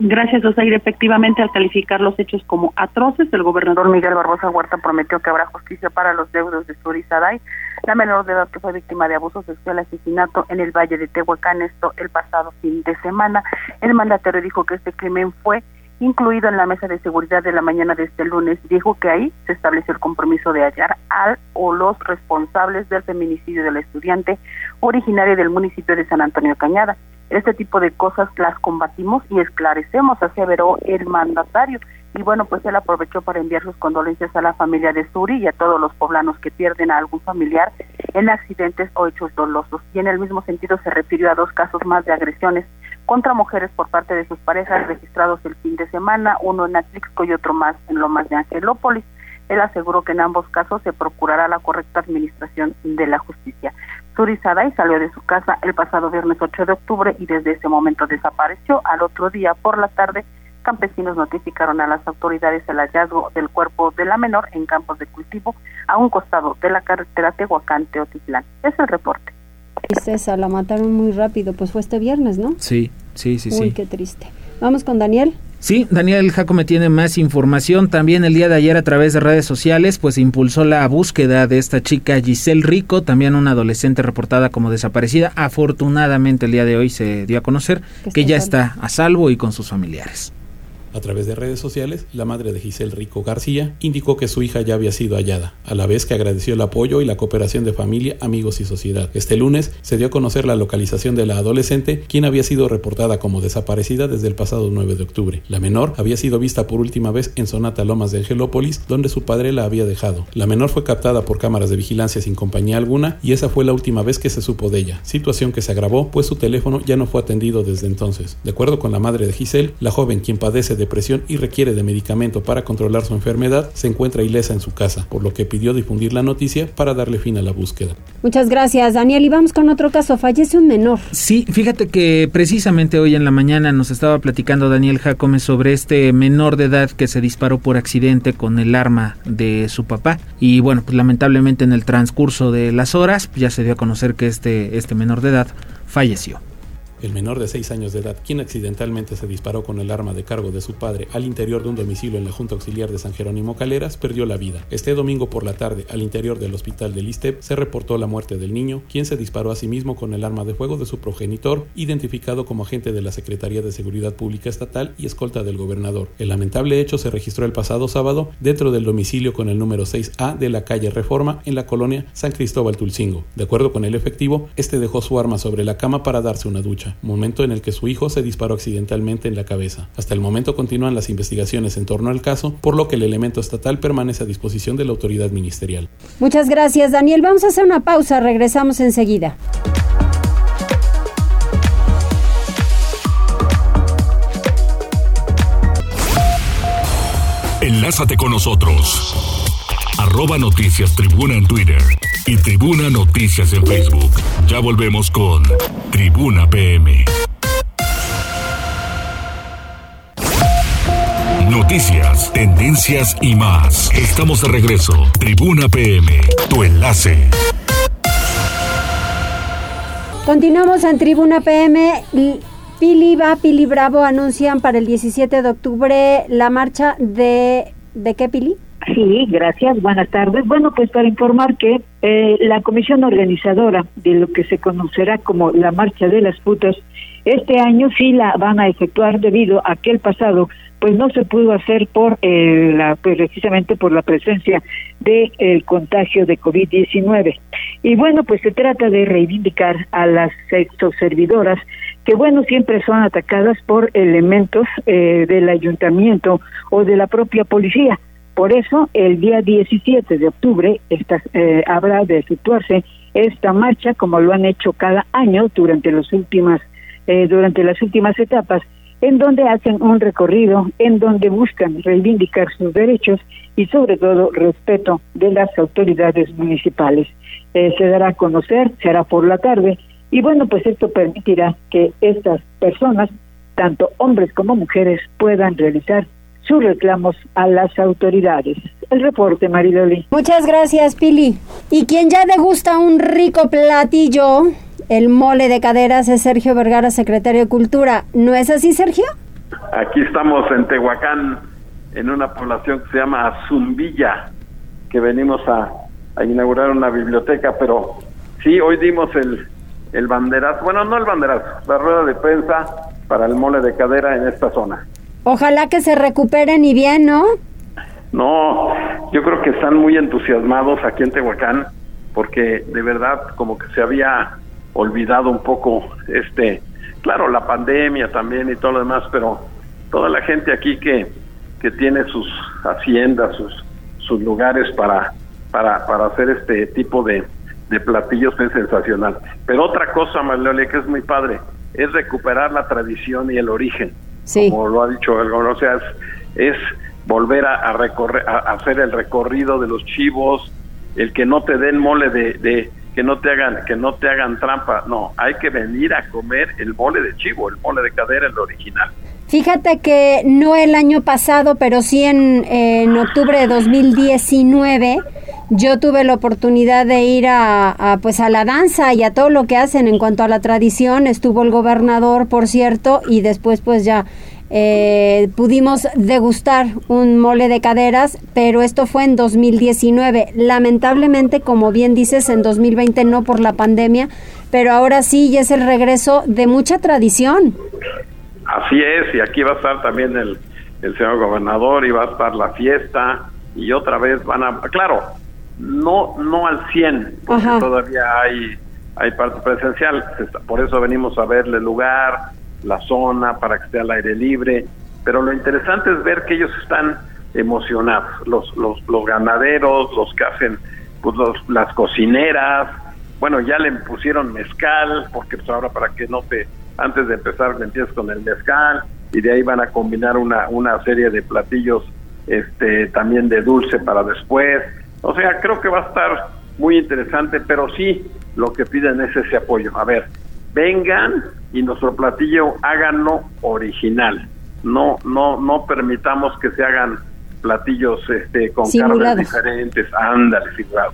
Gracias, Osair. Efectivamente, al calificar los hechos como atroces, el gobernador Miguel Barbosa Huerta prometió que habrá justicia para los deudos de Suri Saday, la menor de edad que fue víctima de abuso sexual asesinato en el Valle de Tehuacán, esto el pasado fin de semana. El mandatario dijo que este crimen fue incluido en la mesa de seguridad de la mañana de este lunes, dijo que ahí se estableció el compromiso de hallar al o los responsables del feminicidio del estudiante originario del municipio de San Antonio Cañada. Este tipo de cosas las combatimos y esclarecemos, aseveró el mandatario. Y bueno, pues él aprovechó para enviar sus condolencias a la familia de Suri y a todos los poblanos que pierden a algún familiar en accidentes o hechos dolosos. Y en el mismo sentido se refirió a dos casos más de agresiones contra mujeres por parte de sus parejas registrados el fin de semana, uno en Atlixco y otro más en Lomas de Angelópolis. Él aseguró que en ambos casos se procurará la correcta administración de la justicia. Suri Saday salió de su casa el pasado viernes 8 de octubre y desde ese momento desapareció. Al otro día, por la tarde, campesinos notificaron a las autoridades el hallazgo del cuerpo de la menor en campos de cultivo a un costado de la carretera Tehuacán-Teotitlán. Es el reporte. César, la mataron muy rápido, pues fue este viernes, ¿no? Sí, sí, sí, sí. Uy, qué triste. Vamos con Daniel. Sí, Daniel Jacome tiene más información. También el día de ayer a través de redes sociales, pues impulsó la búsqueda de esta chica Giselle Rico, también una adolescente reportada como desaparecida. Afortunadamente el día de hoy se dio a conocer que ya está a salvo y con sus familiares. A través de redes sociales, la madre de Giselle Rico García indicó que su hija ya había sido hallada, a la vez que agradeció el apoyo y la cooperación de familia, amigos y sociedad. Este lunes se dio a conocer la localización de la adolescente, quien había sido reportada como desaparecida desde el pasado 9 de octubre. La menor había sido vista por última vez en Sonata Lomas de Angelópolis, donde su padre la había dejado. La menor fue captada por cámaras de vigilancia sin compañía alguna y esa fue la última vez que se supo de ella, situación que se agravó pues su teléfono ya no fue atendido desde entonces. De acuerdo con la madre de Giselle, la joven quien padece de depresión y requiere de medicamento para controlar su enfermedad, se encuentra ilesa en su casa, por lo que pidió difundir la noticia para darle fin a la búsqueda. Muchas gracias, Daniel. Y vamos con otro caso. Fallece un menor. Sí, fíjate que precisamente hoy en la mañana nos estaba platicando Daniel Jacome sobre este menor de edad que se disparó por accidente con el arma de su papá. Y bueno, pues lamentablemente en el transcurso de las horas ya se dio a conocer que este, este menor de edad falleció. El menor de 6 años de edad, quien accidentalmente se disparó con el arma de cargo de su padre al interior de un domicilio en la Junta Auxiliar de San Jerónimo Caleras, perdió la vida. Este domingo por la tarde, al interior del hospital de Listep, se reportó la muerte del niño, quien se disparó a sí mismo con el arma de fuego de su progenitor, identificado como agente de la Secretaría de Seguridad Pública Estatal y escolta del gobernador. El lamentable hecho se registró el pasado sábado dentro del domicilio con el número 6A de la calle Reforma en la colonia San Cristóbal Tulcingo. De acuerdo con el efectivo, este dejó su arma sobre la cama para darse una ducha momento en el que su hijo se disparó accidentalmente en la cabeza. Hasta el momento continúan las investigaciones en torno al caso, por lo que el elemento estatal permanece a disposición de la autoridad ministerial. Muchas gracias, Daniel. Vamos a hacer una pausa, regresamos enseguida. Enlázate con nosotros. Arroba Noticias Tribuna en Twitter y Tribuna Noticias en Facebook. Ya volvemos con Tribuna PM. Noticias, tendencias y más. Estamos de regreso. Tribuna PM, tu enlace. Continuamos en Tribuna PM. Pili va, Pili Bravo anuncian para el 17 de octubre la marcha de... ¿De qué, Pili? Sí, gracias. Buenas tardes. Bueno, pues para informar que eh, la comisión organizadora de lo que se conocerá como la Marcha de las Putas, este año sí la van a efectuar debido a que el pasado pues no se pudo hacer por eh, pues precisamente por la presencia del el contagio de COVID-19. Y bueno, pues se trata de reivindicar a las servidoras que bueno, siempre son atacadas por elementos eh, del ayuntamiento o de la propia policía. Por eso, el día 17 de octubre esta, eh, habrá de efectuarse esta marcha, como lo han hecho cada año durante las últimas eh, durante las últimas etapas, en donde hacen un recorrido, en donde buscan reivindicar sus derechos y sobre todo respeto de las autoridades municipales. Eh, se dará a conocer, será por la tarde, y bueno, pues esto permitirá que estas personas, tanto hombres como mujeres, puedan realizar sus reclamos a las autoridades. El reporte, Mariloli. Muchas gracias, Pili. Y quien ya degusta un rico platillo, el mole de caderas, es Sergio Vergara, secretario de Cultura. ¿No es así, Sergio? Aquí estamos en Tehuacán, en una población que se llama Zumbilla, que venimos a, a inaugurar una biblioteca, pero sí, hoy dimos el, el banderazo, bueno, no el banderazo, la rueda de prensa para el mole de cadera en esta zona. Ojalá que se recuperen y bien, ¿no? No, yo creo que están muy entusiasmados aquí en Tehuacán, porque de verdad como que se había olvidado un poco este, claro, la pandemia también y todo lo demás, pero toda la gente aquí que, que tiene sus haciendas, sus, sus lugares para, para, para hacer este tipo de, de platillos es sensacional. Pero otra cosa, Marlene, que es muy padre, es recuperar la tradición y el origen. Sí. Como lo ha dicho el o sea, es, es volver a, a recorrer, a, a hacer el recorrido de los chivos, el que no te den mole de, de que no te hagan que no te hagan trampa, no, hay que venir a comer el mole de chivo, el mole de cadera, el original. Fíjate que no el año pasado, pero sí en, en octubre de 2019, yo tuve la oportunidad de ir a, pues a la danza y a todo lo que hacen en cuanto a la tradición. Estuvo el gobernador, por cierto, y después pues ya eh, pudimos degustar un mole de caderas, pero esto fue en 2019. Lamentablemente, como bien dices, en 2020 no por la pandemia, pero ahora sí ya es el regreso de mucha tradición. Así es, y aquí va a estar también el, el señor gobernador y va a estar la fiesta y otra vez van a, claro, no no al 100, porque Ajá. todavía hay hay parte presencial, por eso venimos a verle el lugar, la zona para que esté al aire libre, pero lo interesante es ver que ellos están emocionados, los los, los ganaderos, los que hacen pues los- las cocineras, bueno, ya le pusieron mezcal, porque pues ahora para que no te, antes de empezar le empiezas con el mezcal, y de ahí van a combinar una, una serie de platillos este también de dulce para después. O sea, creo que va a estar muy interesante, pero sí lo que piden es ese apoyo. A ver, vengan y nuestro platillo háganlo original. No, no, no permitamos que se hagan platillos este con Simulados. carnes diferentes. Ándale, figurado.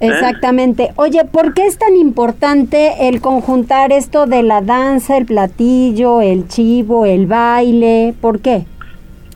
¿Eh? Exactamente. Oye, ¿por qué es tan importante el conjuntar esto de la danza, el platillo, el chivo, el baile? ¿Por qué?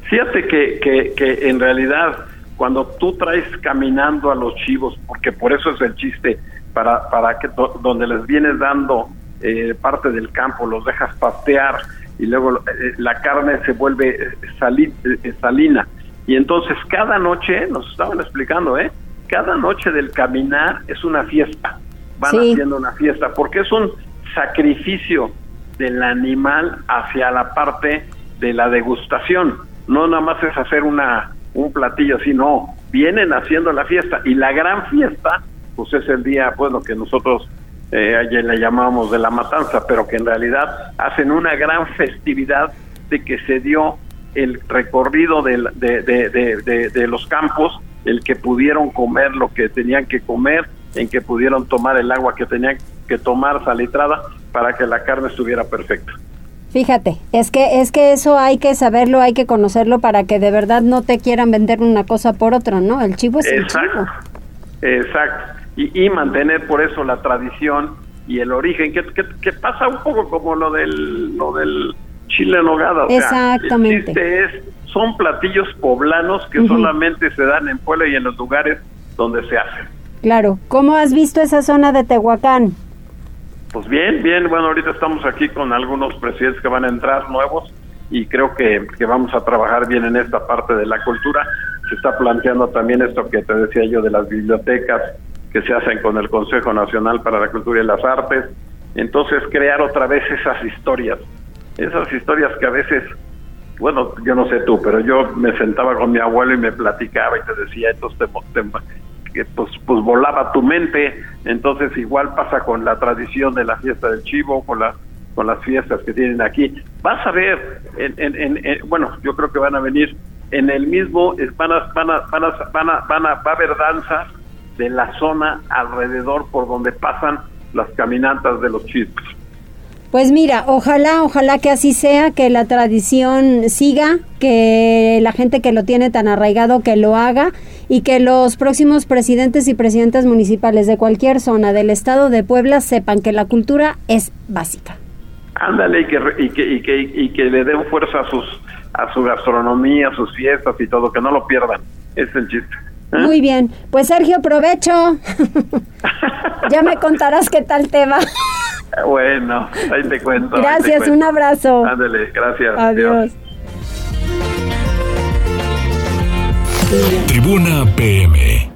Fíjate que, que, que en realidad cuando tú traes caminando a los chivos, porque por eso es el chiste, para, para que do- donde les vienes dando eh, parte del campo, los dejas pastear y luego eh, la carne se vuelve eh, sali- eh, salina. Y entonces cada noche, nos estaban explicando, ¿eh? Cada noche del caminar es una fiesta. Van Sí. haciendo una fiesta, porque es un sacrificio del animal hacia la parte de la degustación. No nada más es hacer una un platillo así, no. Vienen haciendo la fiesta y la gran fiesta, pues es el día, pues lo que nosotros eh, ayer le llamamos de la matanza, pero que en realidad hacen una gran festividad de que se dio el recorrido de- de los campos, el que pudieron comer lo que tenían que comer, en que pudieron tomar el agua que tenían que tomar salitrada para que la carne estuviera perfecta. Fíjate, es que es que eso hay que saberlo, hay que conocerlo para que de verdad no te quieran vender una cosa por otra, ¿no? El chivo es el chivo. exacto. Y, y mantener por eso la tradición y el origen, que, que, que pasa un poco como lo del, lo del chile en nogada. o sea, Exactamente. el chiste es, son platillos poblanos que solamente se dan en Puebla y en los lugares donde se hacen. Claro. ¿Cómo has visto esa zona de Tehuacán? Pues bien, bien, bueno, ahorita estamos aquí con algunos presidentes que van a entrar nuevos y creo que, que vamos a trabajar bien en esta parte de la cultura. Se está planteando también esto que te decía yo de las bibliotecas que se hacen con el Consejo Nacional para la Cultura y las Artes. Entonces, crear otra vez esas historias, esas historias que a veces, bueno, yo no sé tú, pero yo me sentaba con mi abuelo y me platicaba y te decía, entonces te, que pues, pues volaba tu mente. Entonces igual pasa con la tradición de la fiesta del chivo, con las con las fiestas que tienen aquí. Vas a ver, en, en- en- en- bueno, yo creo que van a venir en el mismo, van a, van a, van a, van a, van a- va a haber danzas de la zona alrededor por donde pasan las caminatas de los chivos. Pues mira, ojalá, ojalá que así sea, que la tradición siga, que la gente que lo tiene tan arraigado que lo haga y que los próximos presidentes y presidentas municipales de cualquier zona del estado de Puebla sepan que la cultura es básica. Ándale, y que, y que, y que, y que le den fuerza a sus a su gastronomía, a sus fiestas y todo, que no lo pierdan. Es el chiste. ¿eh? Muy bien. Pues Sergio, provecho. *laughs* ya me contarás qué tal te va. Bueno, ahí te cuento. te Gracias, cuento. un abrazo. Ándale, gracias. Adiós. Tribuna PM.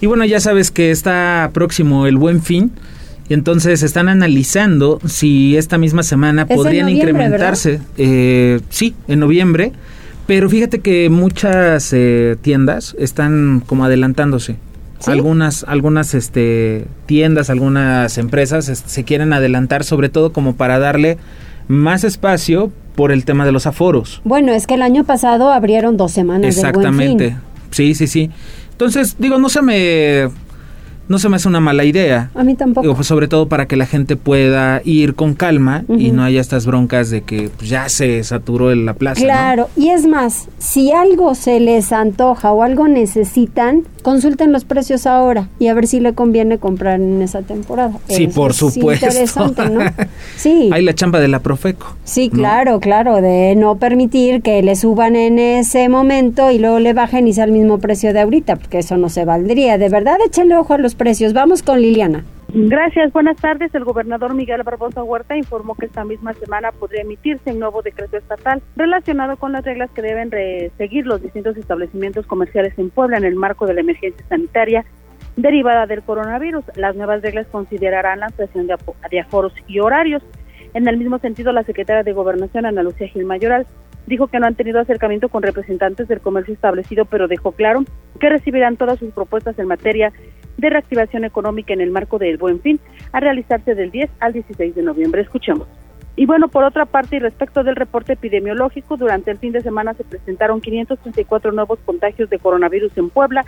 Y bueno, ya sabes que está próximo el buen fin. Y entonces están analizando si esta misma semana Es podrían incrementarse. Eh, sí, en noviembre. Pero fíjate que muchas eh, tiendas están como adelantándose. Algunas, algunas este, tiendas, algunas empresas es- se quieren adelantar, sobre todo como para darle más espacio por el tema de los aforos. Bueno, es que el año pasado abrieron dos semanas del Buen Exactamente. Fin. Sí, sí, sí. Entonces, digo, no se me no se me hace una mala idea. A mí tampoco. Digo, pues sobre todo para que la gente pueda ir con calma y no haya estas broncas de que pues, ya se saturó la plaza. ¿no? Claro, y es más, si algo se les antoja o algo necesitan, consulten los precios ahora y a ver si le conviene comprar en esa temporada. Sí, Eso por es supuesto. interesante, ¿no? *laughs* Sí. Hay la chamba de la Profeco. Sí, claro, claro, de no permitir que le suban en ese momento y luego le bajen y sea el mismo precio de ahorita, porque eso no se valdría. De verdad, échenle ojo a los precios. Vamos con Liliana. Gracias, buenas tardes. El gobernador Miguel Barbosa Huerta informó que esta misma semana podría emitirse un nuevo decreto estatal relacionado con las reglas que deben seguir los distintos establecimientos comerciales en Puebla en el marco de la emergencia sanitaria derivada del coronavirus. Las nuevas reglas considerarán la ampliación de aforos y horarios. En el mismo sentido, la secretaria de Gobernación, Ana Lucía Gil Mayoral, dijo que no han tenido acercamiento con representantes del comercio establecido, pero dejó claro que recibirán todas sus propuestas en materia de reactivación económica en el marco del Buen Fin, a realizarse del 10 al 16 de noviembre. Escuchemos. Y bueno, por otra parte, y respecto del reporte epidemiológico, durante el fin de semana se presentaron 534 nuevos contagios de coronavirus en Puebla.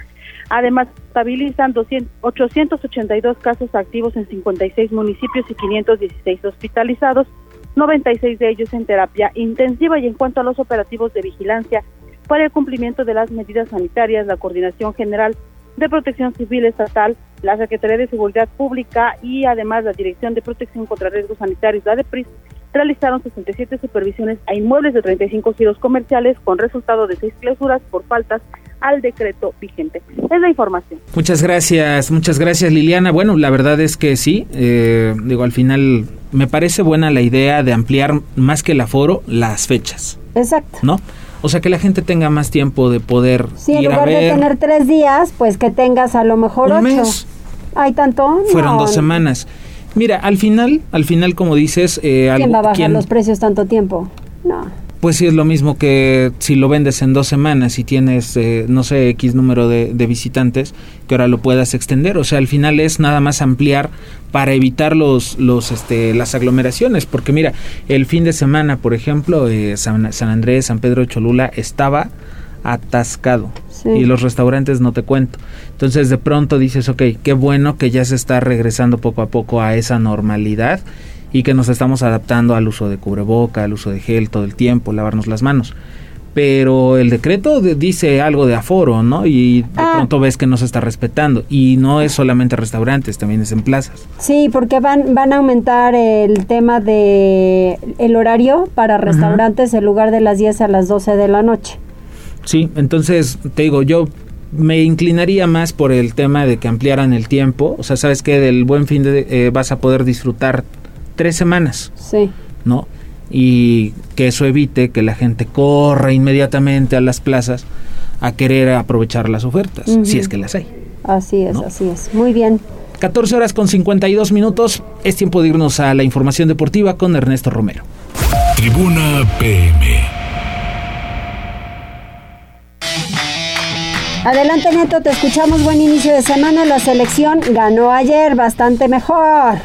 Además, estabilizan 200 882 casos activos en 56 municipios y 516 hospitalizados, 96 de ellos en terapia intensiva. Y en cuanto a los operativos de vigilancia para el cumplimiento de las medidas sanitarias, la Coordinación General de Protección Civil Estatal, la Secretaría de Seguridad Pública y además la Dirección de Protección contra Riesgos Sanitarios, la DEPRIS, realizaron 67 supervisiones a inmuebles de 35 giros comerciales con resultado de seis clausuras por faltas al decreto vigente. Es la información. Muchas gracias, muchas gracias Liliana. Bueno, la verdad es que sí, eh, digo, al final me parece buena la idea de ampliar más que el aforo las fechas, Exacto. ¿no? O sea, que la gente tenga más tiempo de poder Sí, en ir a lugar de tener tres días, pues que tengas a lo mejor Un ocho. mes. ¿Hay tanto? Fueron No. dos semanas. Mira, al final, al final, como dices, eh, ¿Quién algo- va a bajar ¿quién- los precios tanto tiempo? No. Pues sí, es lo mismo que si lo vendes en dos semanas y tienes, eh, no sé, X número de, de visitantes, que ahora lo puedas extender. O sea, al final es nada más ampliar para evitar los, los, este, las aglomeraciones. Porque mira, el fin de semana, por ejemplo, eh, San, San Andrés, San Pedro Cholula estaba atascado. Sí. Y los restaurantes no te cuento. Entonces de pronto dices, ok, qué bueno que ya se está regresando poco a poco a esa normalidad y que nos estamos adaptando al uso de cubreboca, al uso de gel todo el tiempo, lavarnos las manos. Pero el decreto de- dice algo de aforo, ¿no? Y de Ah. pronto ves que no se está respetando. Y no es solamente restaurantes, también es en plazas. Sí, porque van, van a aumentar el tema de el horario para restaurantes en lugar de las 10 a las 12 de la noche. Sí, entonces te digo, yo me inclinaría más por el tema de que ampliaran el tiempo. O sea, sabes que del buen fin de, eh, vas a poder disfrutar tres semanas, Sí. ¿no? Y que eso evite que la gente corra inmediatamente a las plazas a querer aprovechar las ofertas, si es que las hay. Así es, así es. Muy bien. 14 horas con 52 minutos, es tiempo de irnos a la información deportiva con Ernesto Romero. Tribuna PM. Adelante, Neto, te escuchamos. Buen inicio de semana. La selección ganó ayer bastante mejor.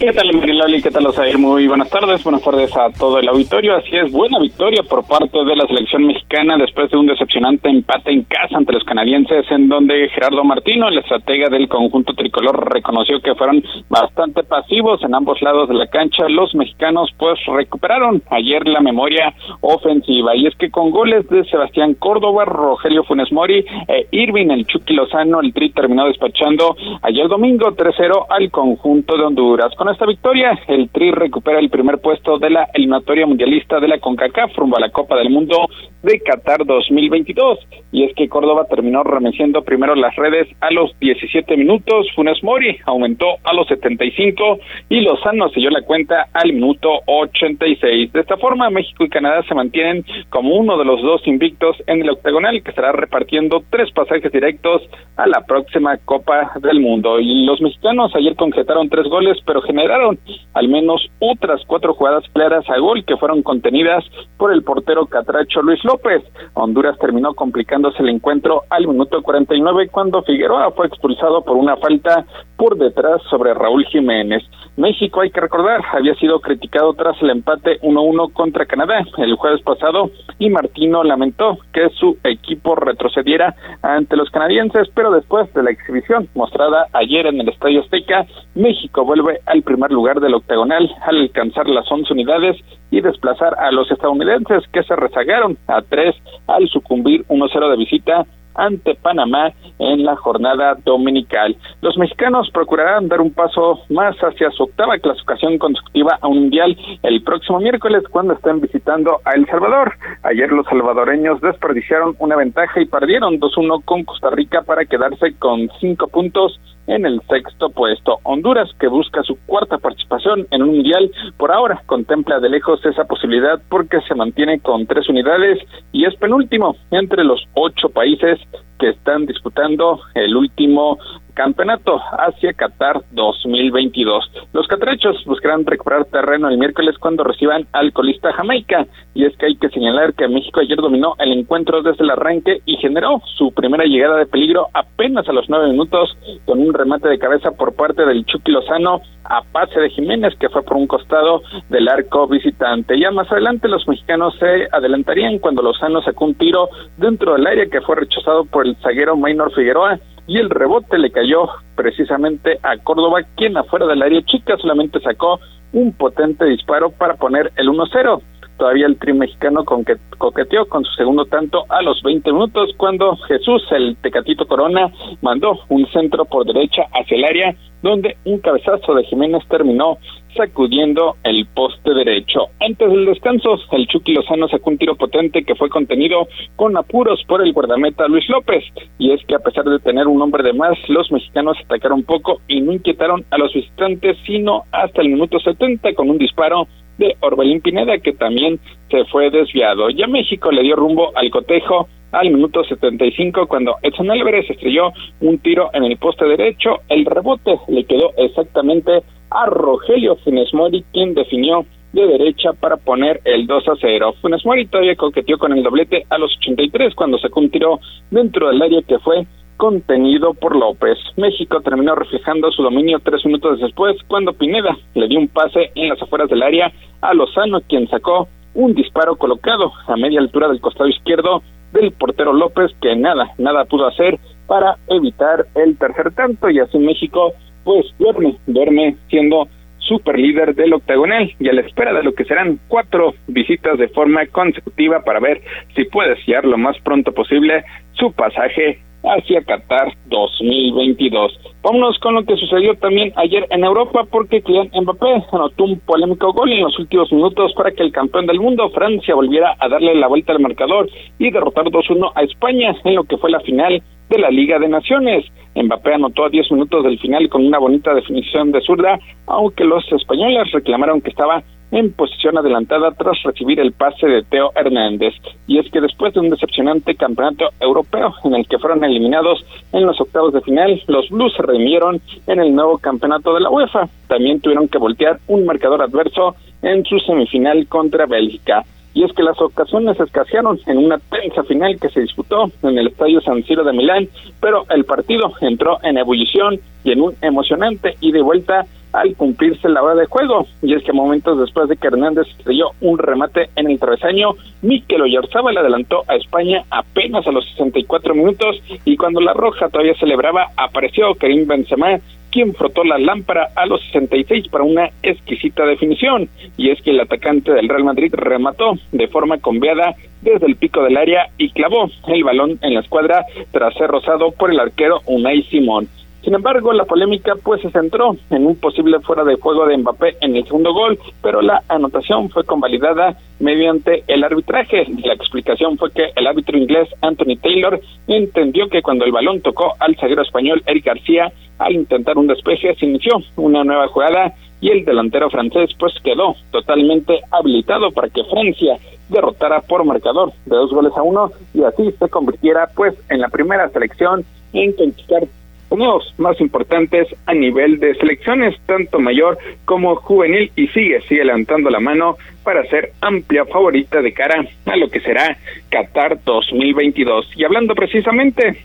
¿Qué tal, Mariloli? ¿Qué tal, Osair? Muy buenas tardes. Buenas tardes a todo el auditorio. Así es, buena victoria por parte de la selección mexicana después de un decepcionante empate en casa ante los canadienses, en donde Gerardo Martino, el estratega del conjunto tricolor, reconoció que fueron bastante pasivos en ambos lados de la cancha. Los mexicanos, pues, recuperaron ayer la memoria ofensiva. Y es que con goles de Sebastián Córdoba, Rogelio Funes Mori e Irving, el Chucky Lozano, el Tri terminó despachando ayer domingo 3-0 al conjunto de Honduras. Con esta victoria, el Tri recupera el primer puesto de la eliminatoria mundialista de la CONCACAF rumbo a la Copa del Mundo de Qatar 2022. Y es que Córdoba terminó remeciendo primero las redes a los 17 minutos, Funes Mori aumentó a los 75 y Lozano selló la cuenta al minuto 86. De esta forma, México y Canadá se mantienen como uno de los dos invictos en el octagonal que estará repartiendo tres pasajes directos a la próxima Copa del Mundo. Y los mexicanos ayer concretaron tres goles, pero generaron al menos otras cuatro jugadas claras a gol que fueron contenidas por el portero catracho Luis López. Honduras terminó complicándose el encuentro al minuto 49 cuando Figueroa fue expulsado por una falta por detrás sobre Raúl Jiménez. México, hay que recordar, había sido criticado tras el empate 1-1 contra Canadá el jueves pasado y Martino lamentó que su equipo retrocediera ante los canadienses, pero después de la exhibición mostrada ayer en el Estadio Azteca, México vuelve al primer lugar del octagonal al alcanzar las 11 unidades y desplazar a los estadounidenses que se rezagaron a tres al sucumbir 1-0 de visita ante Panamá en la jornada dominical. Los mexicanos procurarán dar un paso más hacia su octava clasificación consecutiva a un mundial el próximo miércoles cuando estén visitando a El Salvador. Ayer los salvadoreños desperdiciaron una ventaja y perdieron 2-1 con Costa Rica para quedarse con cinco puntos en el sexto puesto. Honduras, que busca su cuarta participación en un mundial, por ahora contempla de lejos esa posibilidad porque se mantiene con tres unidades y es penúltimo entre los ocho países que están disputando el último campeonato hacia Qatar 2022. Los catrechos buscarán recuperar terreno el miércoles cuando reciban al colista Jamaica y es que hay que señalar que México ayer dominó el encuentro desde el arranque y generó su primera llegada de peligro apenas a los nueve minutos con un remate de cabeza por parte del Chucky Lozano a pase de Jiménez que fue por un costado del arco visitante. Ya más adelante los mexicanos se adelantarían cuando Lozano sacó un tiro dentro del área que fue rechazado por el zaguero Maynor Figueroa y el rebote le cayó precisamente a Córdoba, quien afuera del área chica solamente sacó un potente disparo para poner el 1-0. Todavía el tri mexicano con que coqueteó con su segundo tanto a los 20 minutos cuando Jesús, el Tecatito Corona, mandó un centro por derecha hacia el área donde un cabezazo de Jiménez terminó sacudiendo el poste derecho. Antes del descanso, el Chucky Lozano sacó un tiro potente que fue contenido con apuros por el guardameta Luis López. Y es que a pesar de tener un hombre de más, los mexicanos atacaron poco y no inquietaron a los visitantes, sino hasta el minuto 70 con un disparo de Orbelín Pineda que también se fue desviado. Ya México le dio rumbo al cotejo al minuto 75 cuando Edson Álvarez estrelló un tiro en el poste derecho. El rebote le quedó exactamente a Rogelio Funes Mori, quien definió de derecha para poner el 2 a 0. Funes Mori todavía coqueteó con el doblete a los 83 cuando sacó un tiro dentro del área que fue contenido por López. México terminó reflejando su dominio tres minutos después cuando Pineda le dio un pase en las afueras del área a Lozano, quien sacó un disparo colocado a media altura del costado izquierdo del portero López, que nada, nada pudo hacer para evitar el tercer tanto y así México pues duerme, duerme siendo super líder del octagonal y a la espera de lo que serán cuatro visitas de forma consecutiva para ver si puede sellar lo más pronto posible su pasaje hacia Qatar 2022. Vámonos con lo que sucedió también ayer en Europa porque Kylian Mbappé anotó un polémico gol en los últimos minutos para que el campeón del mundo, Francia, volviera a darle la vuelta al marcador y derrotar 2-1 a España en lo que fue la final de la Liga de Naciones. Mbappé anotó a 10 minutos del final con una bonita definición de zurda, aunque los españoles reclamaron que estaba en posición adelantada tras recibir el pase de Teo Hernández. Y es que después de un decepcionante campeonato europeo en el que fueron eliminados en los octavos de final, los Blues se redimieron en el nuevo campeonato de la UEFA. También tuvieron que voltear un marcador adverso en su semifinal contra Bélgica. Y es que las ocasiones escasearon en una tensa final que se disputó en el Estadio San Siro de Milán, pero el partido entró en ebullición y en un emocionante ida y vuelta al cumplirse la hora de juego. Y es que momentos después de que Hernández estrelló un remate en el travesaño, Mikel Oyarzábal adelantó a España apenas a los 64 minutos y cuando la Roja todavía celebraba, apareció Karim Benzema quien frotó la lámpara a los 66 para una exquisita definición. Y es que el atacante del Real Madrid remató de forma conviada desde el pico del área y clavó el balón en la escuadra tras ser rozado por el arquero Unai Simón. Sin embargo, la polémica pues se centró en un posible fuera de juego de Mbappé en el segundo gol, pero la anotación fue convalidada mediante el arbitraje. La explicación fue que el árbitro inglés Anthony Taylor entendió que cuando el balón tocó al zaguero español Eric García, al intentar un despeje se inició una nueva jugada y el delantero francés pues quedó totalmente habilitado para que Francia derrotara por marcador de dos goles a uno y así se convirtiera pues en la primera selección en conquistar unos más importantes a nivel de selecciones, tanto mayor como juvenil, y sigue, sigue levantando la mano para ser amplia favorita de cara a lo que será Qatar 2022. Y hablando precisamente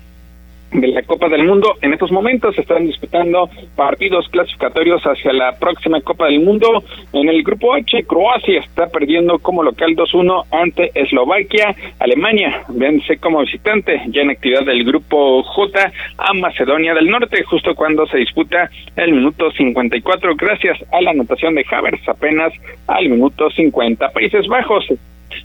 de la Copa del Mundo. En estos momentos se están disputando partidos clasificatorios hacia la próxima Copa del Mundo. En el grupo H, Croacia está perdiendo como local 2-1 ante Eslovaquia. Alemania vence como visitante ya en actividad del grupo J a Macedonia del Norte, justo cuando se disputa el minuto 54, gracias a la anotación de Havers apenas al minuto 50. Países Bajos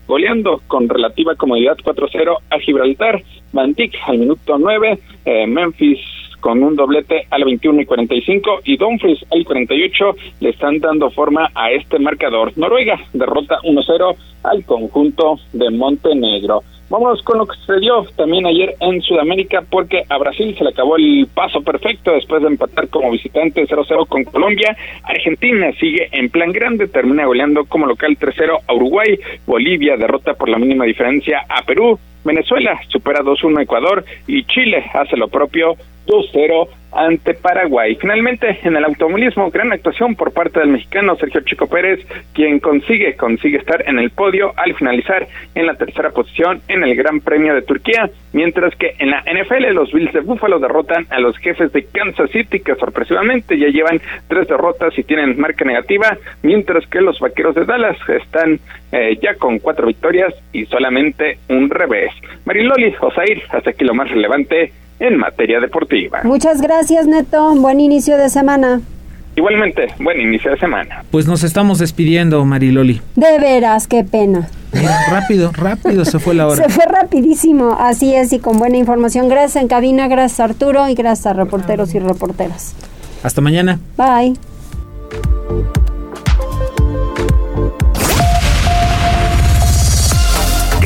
goleando con relativa comodidad 4-0 a Gibraltar, Mantic al minuto 9, eh, Memphis con un doblete al 21 y 45 y Dumfries al 48 le están dando forma a este marcador. Noruega derrota 1-0 al conjunto de Montenegro. Vámonos con lo que sucedió también ayer en Sudamérica porque a Brasil se le acabó el paso perfecto después de empatar como visitante 0-0 con Colombia. Argentina sigue en plan grande, termina goleando como local 3-0 a Uruguay. Bolivia derrota por la mínima diferencia a Perú. Venezuela supera 2-1 a Ecuador y Chile hace lo propio 2-0 ante Paraguay. Finalmente, en el automovilismo, gran actuación por parte del mexicano Sergio Chico Pérez, quien consigue, consigue estar en el podio al finalizar en la tercera posición en el Gran Premio de Turquía, mientras que en la NFL los Bills de Buffalo derrotan a los jefes de Kansas City, que sorpresivamente ya llevan tres derrotas y tienen marca negativa, mientras que los Vaqueros de Dallas están eh, ya con cuatro victorias y solamente un revés. Mariloli, Osair, hasta aquí lo más relevante en materia deportiva. Muchas gracias, Neto. Buen inicio de semana. Igualmente, buen inicio de semana. Pues nos estamos despidiendo, Mariloli. De veras, qué pena. rápido, rápido se fue la hora. *laughs* Se fue rapidísimo, así es, y con buena información. Gracias en cabina, gracias Arturo y gracias a reporteros y reporteras. Hasta mañana. Bye.